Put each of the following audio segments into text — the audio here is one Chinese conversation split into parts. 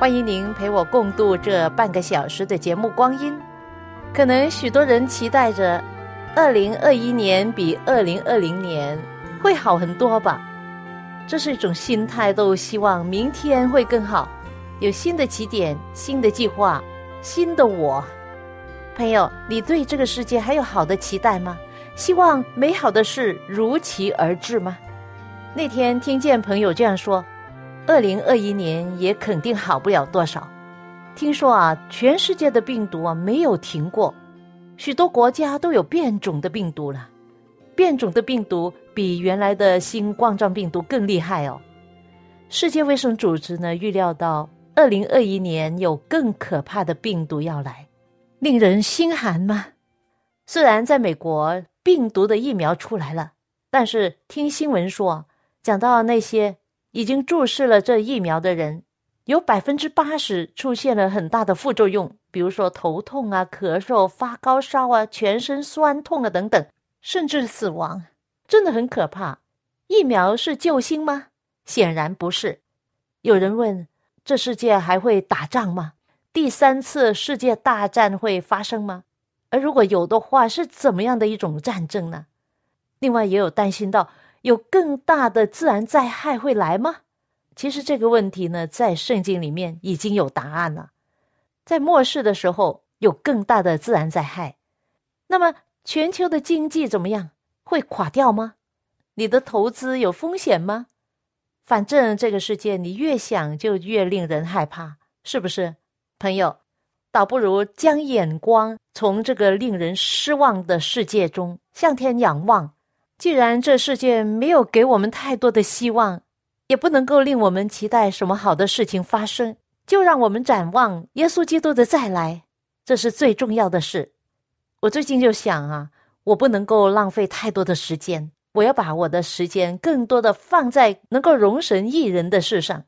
欢迎您陪我共度这半个小时的节目光阴。可能许多人期待着，二零二一年比二零二零年会好很多吧？这是一种心态，都希望明天会更好，有新的起点、新的计划、新的我。朋友，你对这个世界还有好的期待吗？希望美好的事如期而至吗？那天听见朋友这样说。二零二一年也肯定好不了多少。听说啊，全世界的病毒啊没有停过，许多国家都有变种的病毒了。变种的病毒比原来的新冠状病毒更厉害哦。世界卫生组织呢预料到二零二一年有更可怕的病毒要来，令人心寒吗？虽然在美国病毒的疫苗出来了，但是听新闻说，讲到那些。已经注射了这疫苗的人，有百分之八十出现了很大的副作用，比如说头痛啊、咳嗽、发高烧啊、全身酸痛啊等等，甚至死亡，真的很可怕。疫苗是救星吗？显然不是。有人问：这世界还会打仗吗？第三次世界大战会发生吗？而如果有的话，是怎么样的一种战争呢？另外，也有担心到。有更大的自然灾害会来吗？其实这个问题呢，在圣经里面已经有答案了。在末世的时候，有更大的自然灾害。那么，全球的经济怎么样？会垮掉吗？你的投资有风险吗？反正这个世界，你越想就越令人害怕，是不是，朋友？倒不如将眼光从这个令人失望的世界中向天仰望。既然这世界没有给我们太多的希望，也不能够令我们期待什么好的事情发生，就让我们展望耶稣基督的再来，这是最重要的事。我最近就想啊，我不能够浪费太多的时间，我要把我的时间更多的放在能够容神一人的事上。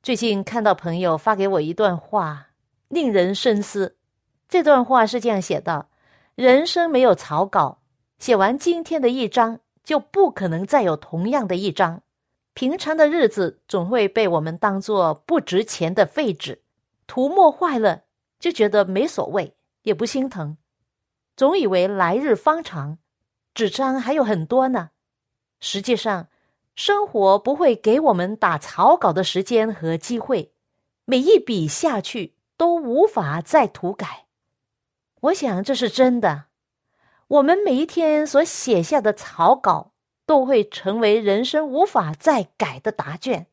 最近看到朋友发给我一段话，令人深思。这段话是这样写的：人生没有草稿。写完今天的一章，就不可能再有同样的一章。平常的日子总会被我们当做不值钱的废纸，涂抹坏了就觉得没所谓，也不心疼，总以为来日方长，纸张还有很多呢。实际上，生活不会给我们打草稿的时间和机会，每一笔下去都无法再涂改。我想这是真的。我们每一天所写下的草稿，都会成为人生无法再改的答卷。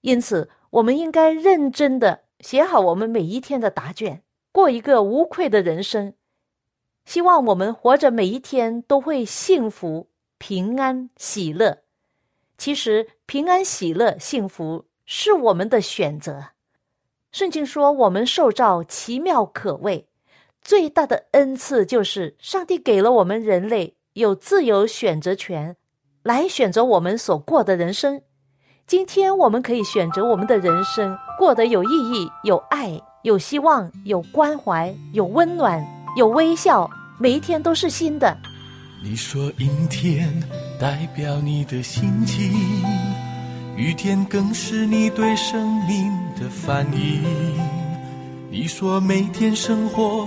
因此，我们应该认真的写好我们每一天的答卷，过一个无愧的人生。希望我们活着每一天都会幸福、平安、喜乐。其实，平安、喜乐、幸福是我们的选择。圣经说：“我们受造奇妙可畏。”最大的恩赐就是上帝给了我们人类有自由选择权，来选择我们所过的人生。今天我们可以选择我们的人生过得有意义、有爱、有希望、有关怀、有温暖、有微笑，每一天都是新的。你说阴天代表你的心情，雨天更是你对生命的反应。你说每天生活。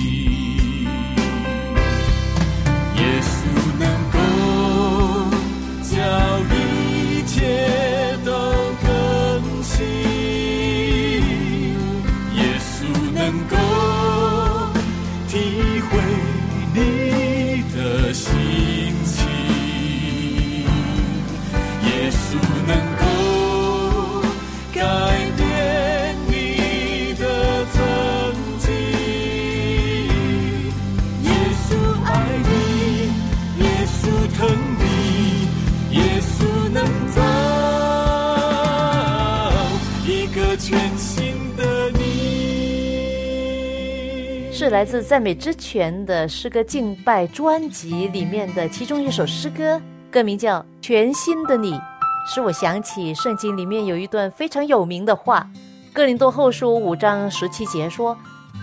来自赞美之泉的诗歌敬拜专辑里面的其中一首诗歌，歌名叫《全新的你》，使我想起圣经里面有一段非常有名的话，《哥林多后书》五章十七节说：“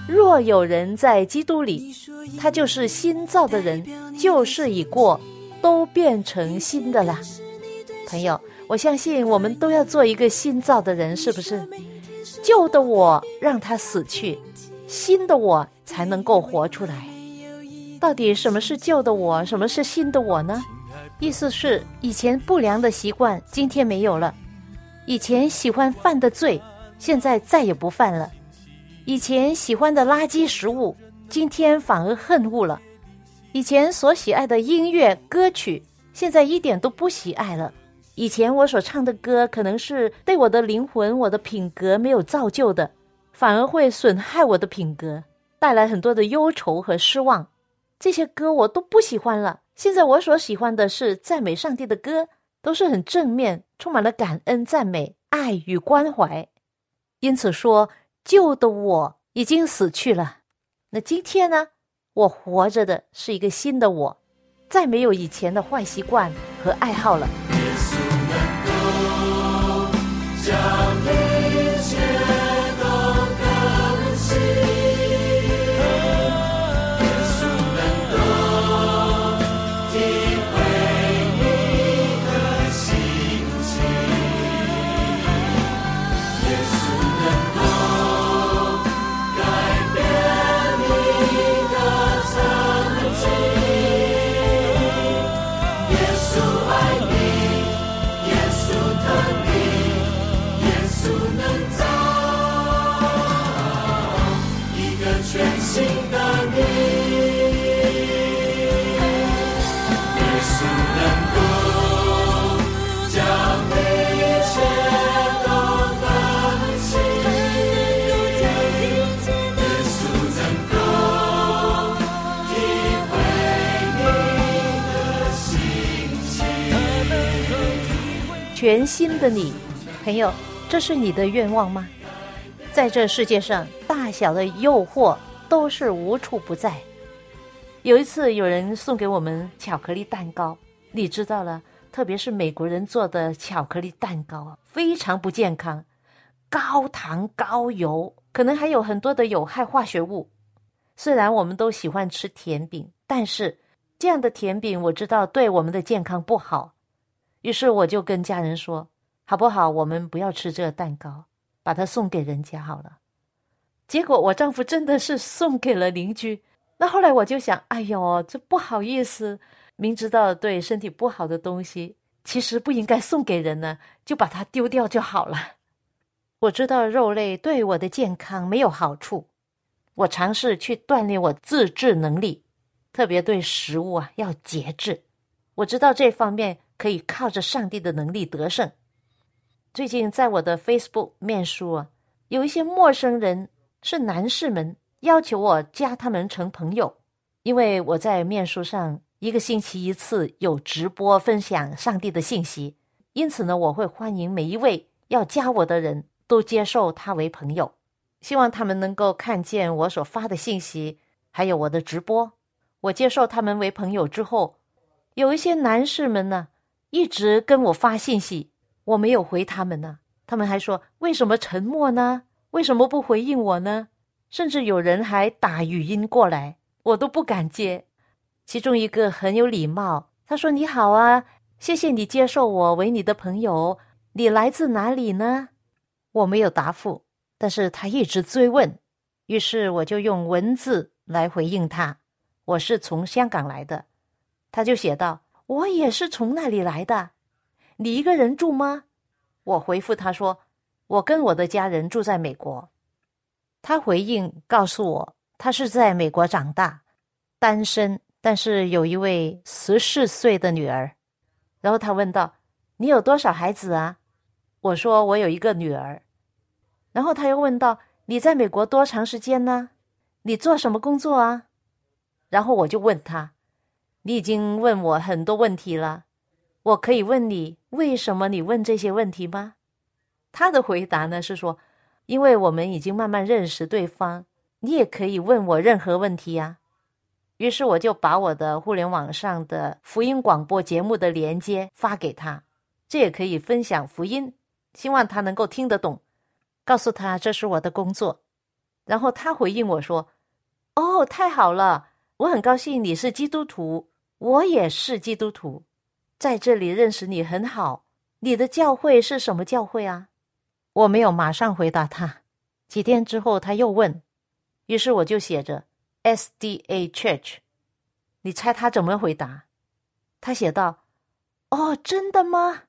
若有人在基督里，他就是新造的人，旧事已过，都变成新的了。”朋友，我相信我们都要做一个新造的人，是不是？旧的我让他死去，新的我才能够活出来。到底什么是旧的我，什么是新的我呢？意思是以前不良的习惯，今天没有了；以前喜欢犯的罪，现在再也不犯了；以前喜欢的垃圾食物，今天反而恨恶了；以前所喜爱的音乐歌曲，现在一点都不喜爱了。以前我所唱的歌，可能是对我的灵魂、我的品格没有造就的，反而会损害我的品格，带来很多的忧愁和失望。这些歌我都不喜欢了。现在我所喜欢的是赞美上帝的歌，都是很正面，充满了感恩、赞美、爱与关怀。因此说，旧的我已经死去了。那今天呢？我活着的是一个新的我，再没有以前的坏习惯和爱好了。耶稣能够全新的你，朋友，这是你的愿望吗？在这世界上，大小的诱惑都是无处不在。有一次，有人送给我们巧克力蛋糕，你知道了，特别是美国人做的巧克力蛋糕啊，非常不健康，高糖高油，可能还有很多的有害化学物。虽然我们都喜欢吃甜饼，但是这样的甜饼我知道对我们的健康不好。于是我就跟家人说：“好不好？我们不要吃这个蛋糕，把它送给人家好了。”结果我丈夫真的是送给了邻居。那后来我就想：“哎呦，这不好意思，明知道对身体不好的东西，其实不应该送给人呢，就把它丢掉就好了。”我知道肉类对我的健康没有好处，我尝试去锻炼我自制能力，特别对食物啊要节制。我知道这方面可以靠着上帝的能力得胜。最近在我的 Facebook 面书啊，有一些陌生人是男士们要求我加他们成朋友，因为我在面书上一个星期一次有直播分享上帝的信息，因此呢，我会欢迎每一位要加我的人都接受他为朋友，希望他们能够看见我所发的信息，还有我的直播。我接受他们为朋友之后，有一些男士们呢，一直跟我发信息，我没有回他们呢。他们还说：“为什么沉默呢？为什么不回应我呢？”甚至有人还打语音过来，我都不敢接。其中一个很有礼貌，他说：“你好啊，谢谢你接受我为你的朋友。你来自哪里呢？我没有答复，但是他一直追问，于是我就用文字来回应他：我是从香港来的。他就写道：我也是从那里来的。你一个人住吗？我回复他说：我跟我的家人住在美国。他回应告诉我，他是在美国长大，单身，但是有一位十四岁的女儿。然后他问道：“你有多少孩子啊？”我说：“我有一个女儿。”然后他又问道：“你在美国多长时间呢？你做什么工作啊？”然后我就问他：“你已经问我很多问题了，我可以问你为什么你问这些问题吗？”他的回答呢是说：“因为我们已经慢慢认识对方，你也可以问我任何问题呀。”于是我就把我的互联网上的福音广播节目的连接发给他，这也可以分享福音，希望他能够听得懂。告诉他这是我的工作，然后他回应我说：“哦，太好了，我很高兴你是基督徒，我也是基督徒，在这里认识你很好。你的教会是什么教会啊？”我没有马上回答他，几天之后他又问，于是我就写着。S D A Church，你猜他怎么回答？他写道：“哦，真的吗？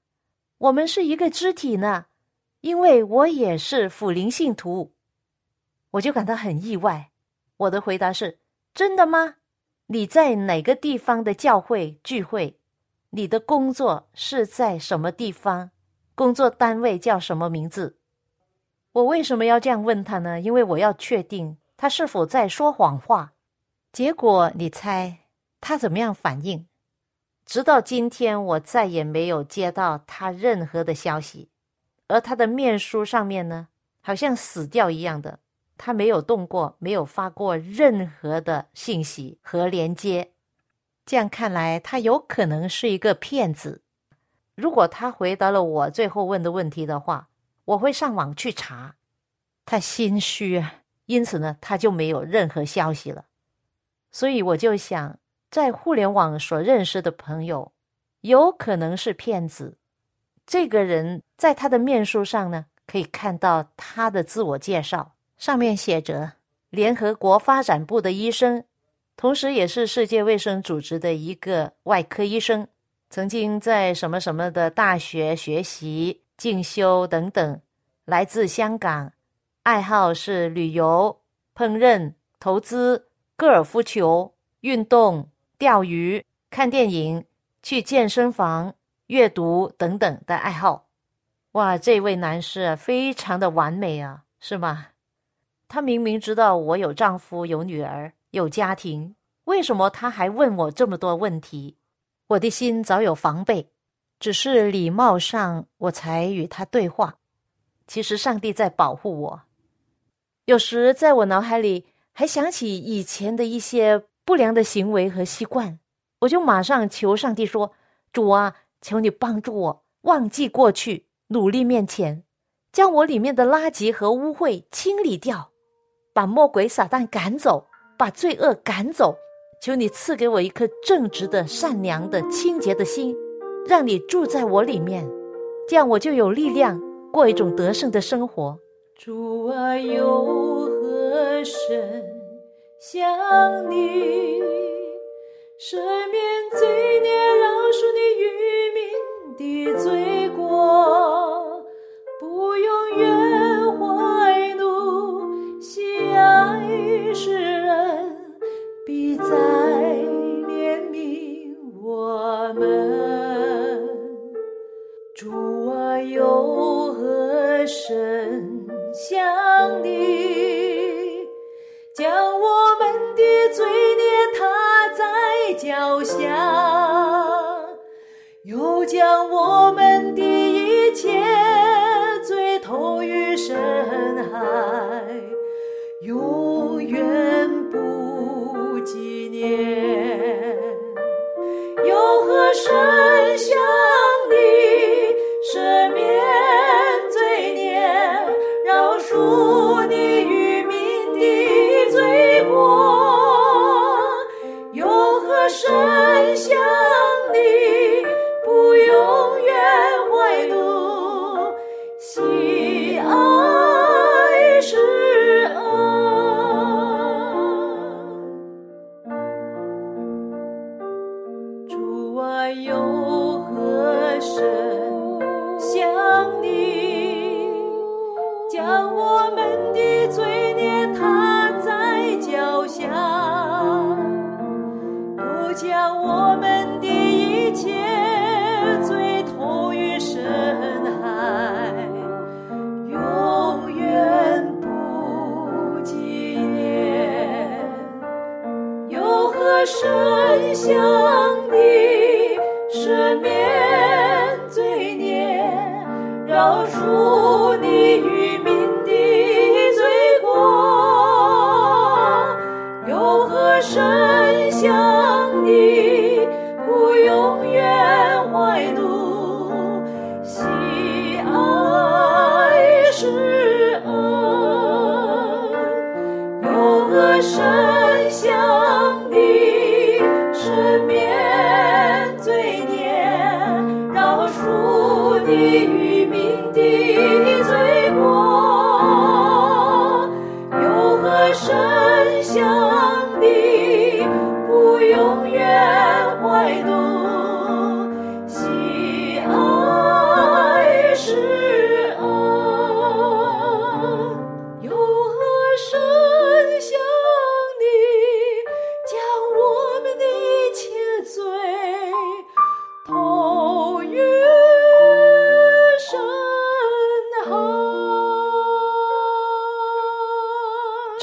我们是一个肢体呢，因为我也是辅灵信徒。”我就感到很意外。我的回答是：“真的吗？你在哪个地方的教会聚会？你的工作是在什么地方？工作单位叫什么名字？”我为什么要这样问他呢？因为我要确定。他是否在说谎话？结果你猜他怎么样反应？直到今天，我再也没有接到他任何的消息，而他的面书上面呢，好像死掉一样的，他没有动过，没有发过任何的信息和连接。这样看来，他有可能是一个骗子。如果他回答了我最后问的问题的话，我会上网去查。他心虚啊。因此呢，他就没有任何消息了。所以我就想，在互联网所认识的朋友，有可能是骗子。这个人在他的面书上呢，可以看到他的自我介绍，上面写着联合国发展部的医生，同时也是世界卫生组织的一个外科医生，曾经在什么什么的大学学习、进修等等，来自香港。爱好是旅游、烹饪、投资、高尔夫球、运动、钓鱼、看电影、去健身房、阅读等等的爱好。哇，这位男士非常的完美啊，是吗？他明明知道我有丈夫、有女儿、有家庭，为什么他还问我这么多问题？我的心早有防备，只是礼貌上我才与他对话。其实上帝在保护我。有时在我脑海里还想起以前的一些不良的行为和习惯，我就马上求上帝说：“主啊，求你帮助我忘记过去，努力面前，将我里面的垃圾和污秽清理掉，把魔鬼撒旦赶走，把罪恶赶走。求你赐给我一颗正直的、善良的、清洁的心，让你住在我里面，这样我就有力量过一种得胜的生活。”主啊，有何神像你？赦免罪孽，饶恕你愚民的罪过，不用怨在怜悯我们。主啊，有何神？想你，将我们的罪孽踏在脚下，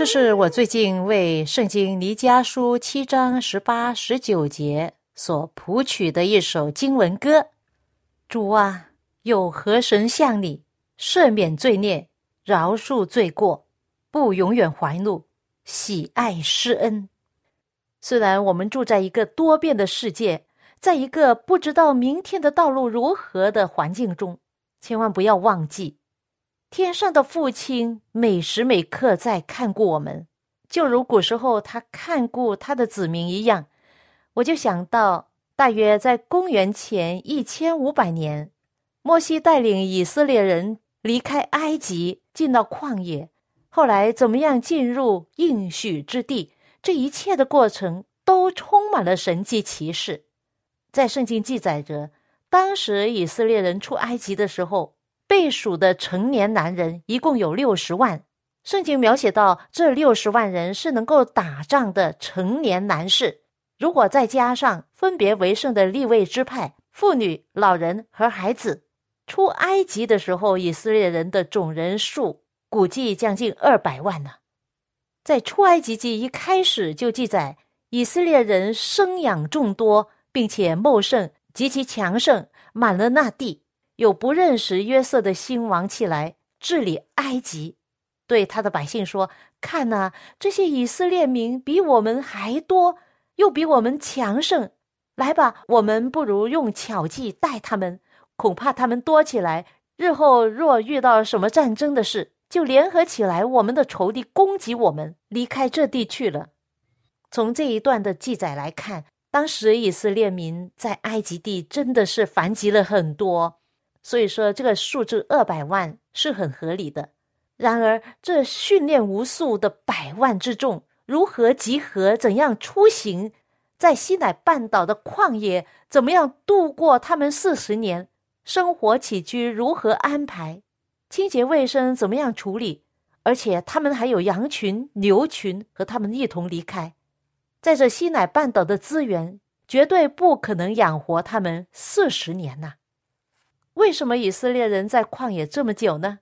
是我最近为《圣经·尼迦书》七章十八、十九节所谱曲的一首经文歌。主啊，有何神像你赦免罪孽、饶恕罪过，不永远怀怒，喜爱施恩？虽然我们住在一个多变的世界，在一个不知道明天的道路如何的环境中，千万不要忘记。天上的父亲每时每刻在看顾我们，就如古时候他看顾他的子民一样。我就想到，大约在公元前一千五百年，摩西带领以色列人离开埃及，进到旷野，后来怎么样进入应许之地，这一切的过程都充满了神迹奇事。在圣经记载着，当时以色列人出埃及的时候。被数的成年男人一共有六十万。圣经描写到，这六十万人是能够打仗的成年男士。如果再加上分别为圣的立位支派、妇女、老人和孩子，出埃及的时候，以色列人的总人数估计将近二百万呢。在出埃及记一开始就记载，以色列人生养众多，并且茂盛，极其强盛，满了那地。有不认识约瑟的新王起来治理埃及，对他的百姓说：“看呐，这些以色列民比我们还多，又比我们强盛。来吧，我们不如用巧计待他们，恐怕他们多起来，日后若遇到什么战争的事，就联合起来，我们的仇敌攻击我们，离开这地去了。”从这一段的记载来看，当时以色列民在埃及地真的是繁殖了很多。所以说，这个数字二百万是很合理的。然而，这训练无数的百万之众如何集合？怎样出行？在西乃半岛的旷野，怎么样度过他们四十年？生活起居如何安排？清洁卫生怎么样处理？而且，他们还有羊群、牛群和他们一同离开。在这西乃半岛的资源，绝对不可能养活他们四十年呐。为什么以色列人在旷野这么久呢？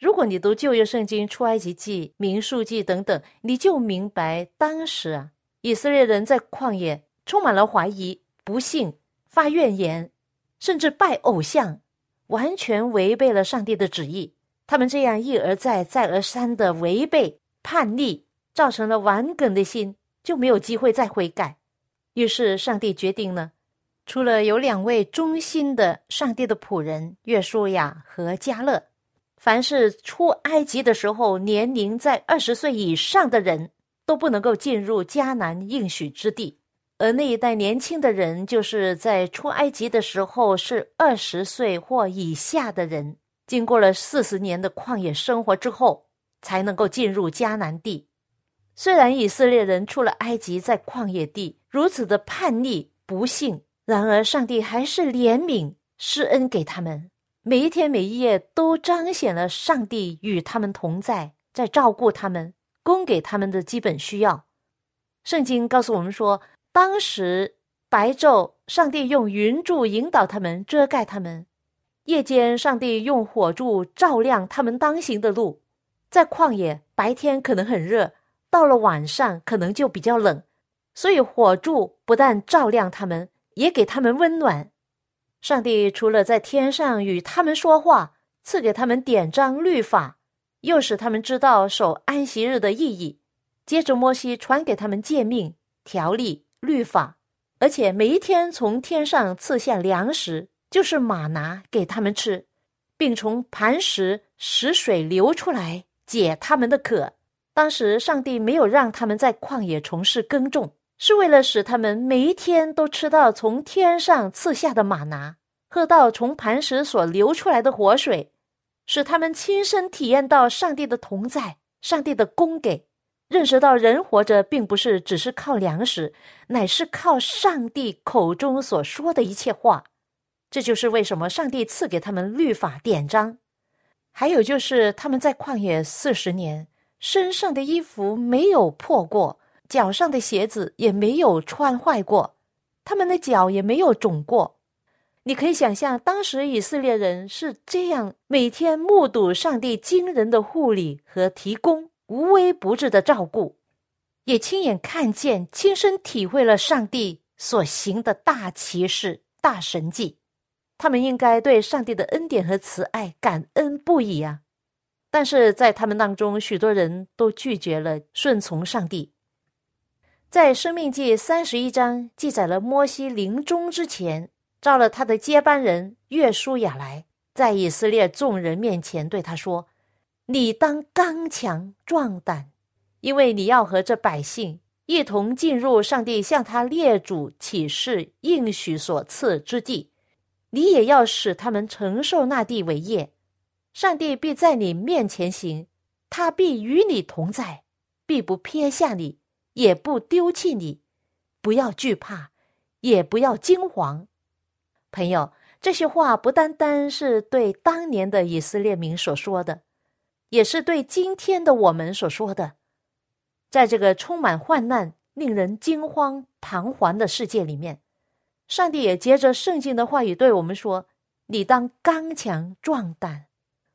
如果你读旧约圣经、出埃及记、民数记等等，你就明白，当时啊，以色列人在旷野充满了怀疑、不信、发怨言，甚至拜偶像，完全违背了上帝的旨意。他们这样一而再、再而三的违背、叛逆，造成了顽梗的心，就没有机会再悔改。于是上帝决定呢。除了有两位忠心的上帝的仆人约书亚和加勒，凡是出埃及的时候年龄在二十岁以上的人，都不能够进入迦南应许之地。而那一代年轻的人，就是在出埃及的时候是二十岁或以下的人，经过了四十年的旷野生活之后，才能够进入迦南地。虽然以色列人出了埃及，在旷野地如此的叛逆不幸。然而，上帝还是怜悯施恩给他们，每一天每一夜都彰显了上帝与他们同在，在照顾他们，供给他们的基本需要。圣经告诉我们说，当时白昼，上帝用云柱引导他们，遮盖他们；夜间，上帝用火柱照亮他们当行的路。在旷野，白天可能很热，到了晚上可能就比较冷，所以火柱不但照亮他们，也给他们温暖。上帝除了在天上与他们说话，赐给他们典章律法，又使他们知道守安息日的意义。接着，摩西传给他们诫命、条例、律法，而且每一天从天上赐下粮食，就是马拿给他们吃，并从磐石使水流出来。解他们的渴。当时上帝没有让他们在旷野从事耕种，是为了使他们每一天都吃到从天上赐下的马拿，喝到从磐石所流出来的活水，使他们亲身体验到上帝的同在、上帝的供给，认识到人活着并不是只是靠粮食，乃是靠上帝口中所说的一切话。这就是为什么上帝赐给他们律法典章。还有就是他们在旷野四十年，身上的衣服没有破过，脚上的鞋子也没有穿坏过，他们的脚也没有肿过。你可以想象，当时以色列人是这样每天目睹上帝惊人的护理和提供无微不至的照顾，也亲眼看见、亲身体会了上帝所行的大奇事、大神迹。他们应该对上帝的恩典和慈爱感恩不已啊！但是在他们当中，许多人都拒绝了顺从上帝。在《生命记》三十一章记载了摩西临终之前，召了他的接班人约书亚来，在以色列众人面前对他说：“你当刚强壮胆，因为你要和这百姓一同进入上帝向他列祖启示应许所赐之地。”你也要使他们承受那地为业，上帝必在你面前行，他必与你同在，必不撇下你，也不丢弃你。不要惧怕，也不要惊惶。朋友，这些话不单单是对当年的以色列民所说的，也是对今天的我们所说的。在这个充满患难、令人惊慌彷徨的世界里面。上帝也接着圣经的话语对我们说：“你当刚强壮胆，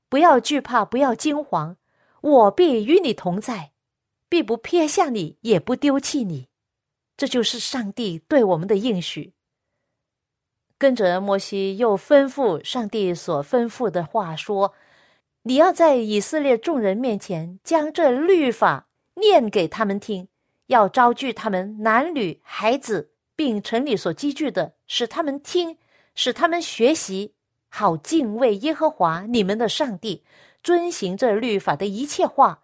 不要惧怕，不要惊惶，我必与你同在，必不撇下你，也不丢弃你。”这就是上帝对我们的应许。跟着摩西又吩咐上帝所吩咐的话说：“你要在以色列众人面前将这律法念给他们听，要招聚他们男女孩子。”并城里所积聚的，使他们听，使他们学习，好敬畏耶和华你们的上帝，遵行这律法的一切话，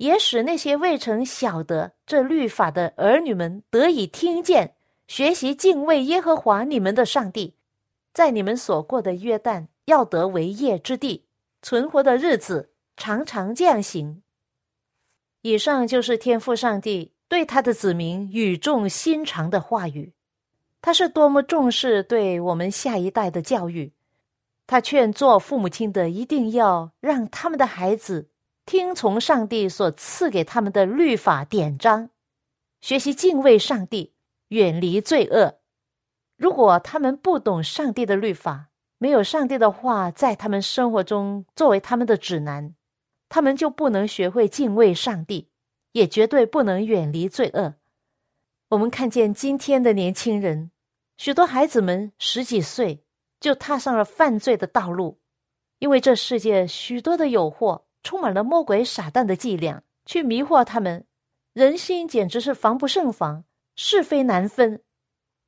也使那些未曾晓得这律法的儿女们得以听见，学习敬畏耶和华你们的上帝，在你们所过的约旦要得为业之地，存活的日子常常这样行。以上就是天父上帝。对他的子民语重心长的话语，他是多么重视对我们下一代的教育。他劝做父母亲的一定要让他们的孩子听从上帝所赐给他们的律法典章，学习敬畏上帝，远离罪恶。如果他们不懂上帝的律法，没有上帝的话在他们生活中作为他们的指南，他们就不能学会敬畏上帝。也绝对不能远离罪恶。我们看见今天的年轻人，许多孩子们十几岁就踏上了犯罪的道路，因为这世界许多的诱惑，充满了魔鬼撒旦的伎俩，去迷惑他们。人心简直是防不胜防，是非难分。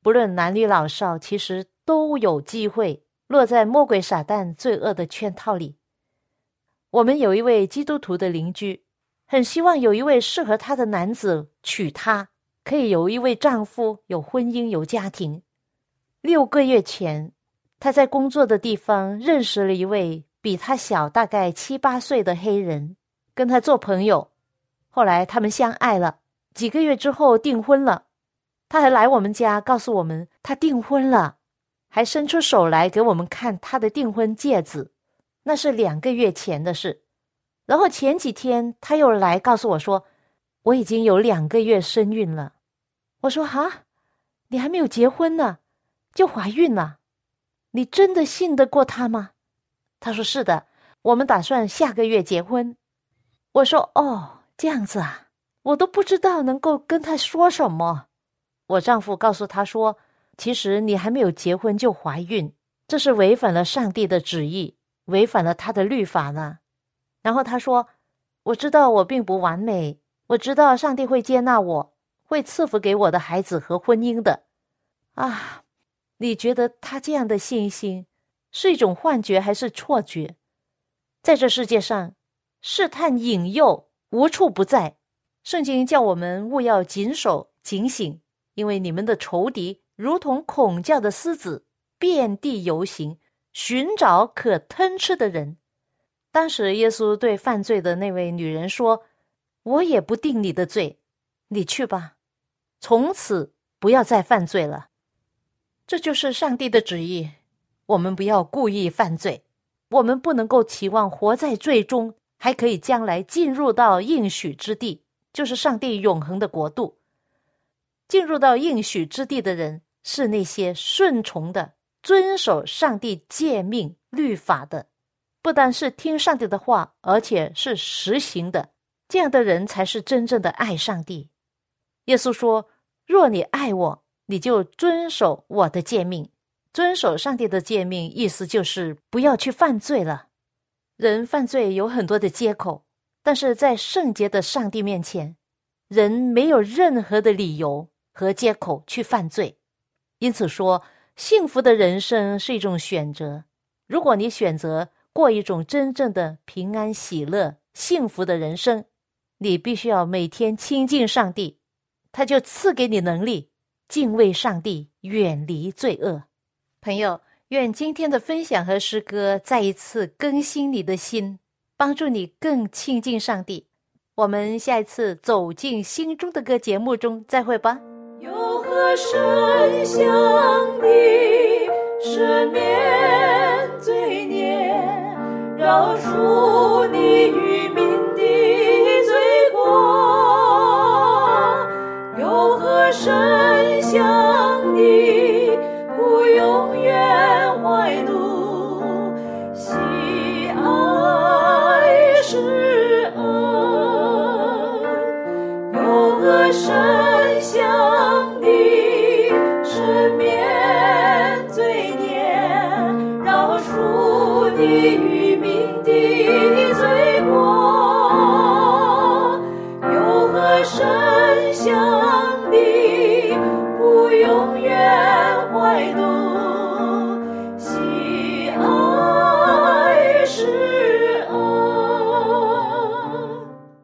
不论男女老少，其实都有机会落在魔鬼撒旦罪恶的圈套里。我们有一位基督徒的邻居。很希望有一位适合她的男子娶她，可以有一位丈夫，有婚姻，有家庭。六个月前，她在工作的地方认识了一位比他小大概七八岁的黑人，跟他做朋友。后来他们相爱了，几个月之后订婚了。他还来我们家告诉我们他订婚了，还伸出手来给我们看他的订婚戒指。那是两个月前的事。然后前几天他又来告诉我说，我已经有两个月身孕了。我说哈，你还没有结婚呢，就怀孕了，你真的信得过他吗？”他说：“是的，我们打算下个月结婚。”我说：“哦，这样子啊，我都不知道能够跟他说什么。”我丈夫告诉他说：“其实你还没有结婚就怀孕，这是违反了上帝的旨意，违反了他的律法呢。”然后他说：“我知道我并不完美，我知道上帝会接纳我，会赐福给我的孩子和婚姻的。”啊，你觉得他这样的信心是一种幻觉还是错觉？在这世界上，试探引诱无处不在，圣经叫我们勿要谨守警醒。因为你们的仇敌如同恐叫的狮子，遍地游行，寻找可吞吃的人。当时耶稣对犯罪的那位女人说：“我也不定你的罪，你去吧，从此不要再犯罪了。”这就是上帝的旨意。我们不要故意犯罪，我们不能够期望活在罪中，还可以将来进入到应许之地，就是上帝永恒的国度。进入到应许之地的人，是那些顺从的、遵守上帝诫命律法的，不单是听上帝的话，而且是实行的。这样的人才是真正的爱上帝。耶稣说：“若你爱我，你就遵守我的诫命。遵守上帝的诫命，意思就是不要去犯罪了。人犯罪有很多的借口，但是在圣洁的上帝面前，人没有任何的理由。”和借口去犯罪，因此说，幸福的人生是一种选择。如果你选择过一种真正的平安、喜乐、幸福的人生，你必须要每天亲近上帝，他就赐给你能力，敬畏上帝，远离罪恶。朋友，愿今天的分享和诗歌再一次更新你的心，帮助你更亲近上帝。我们下一次走进心中的歌节目中再会吧。有何声响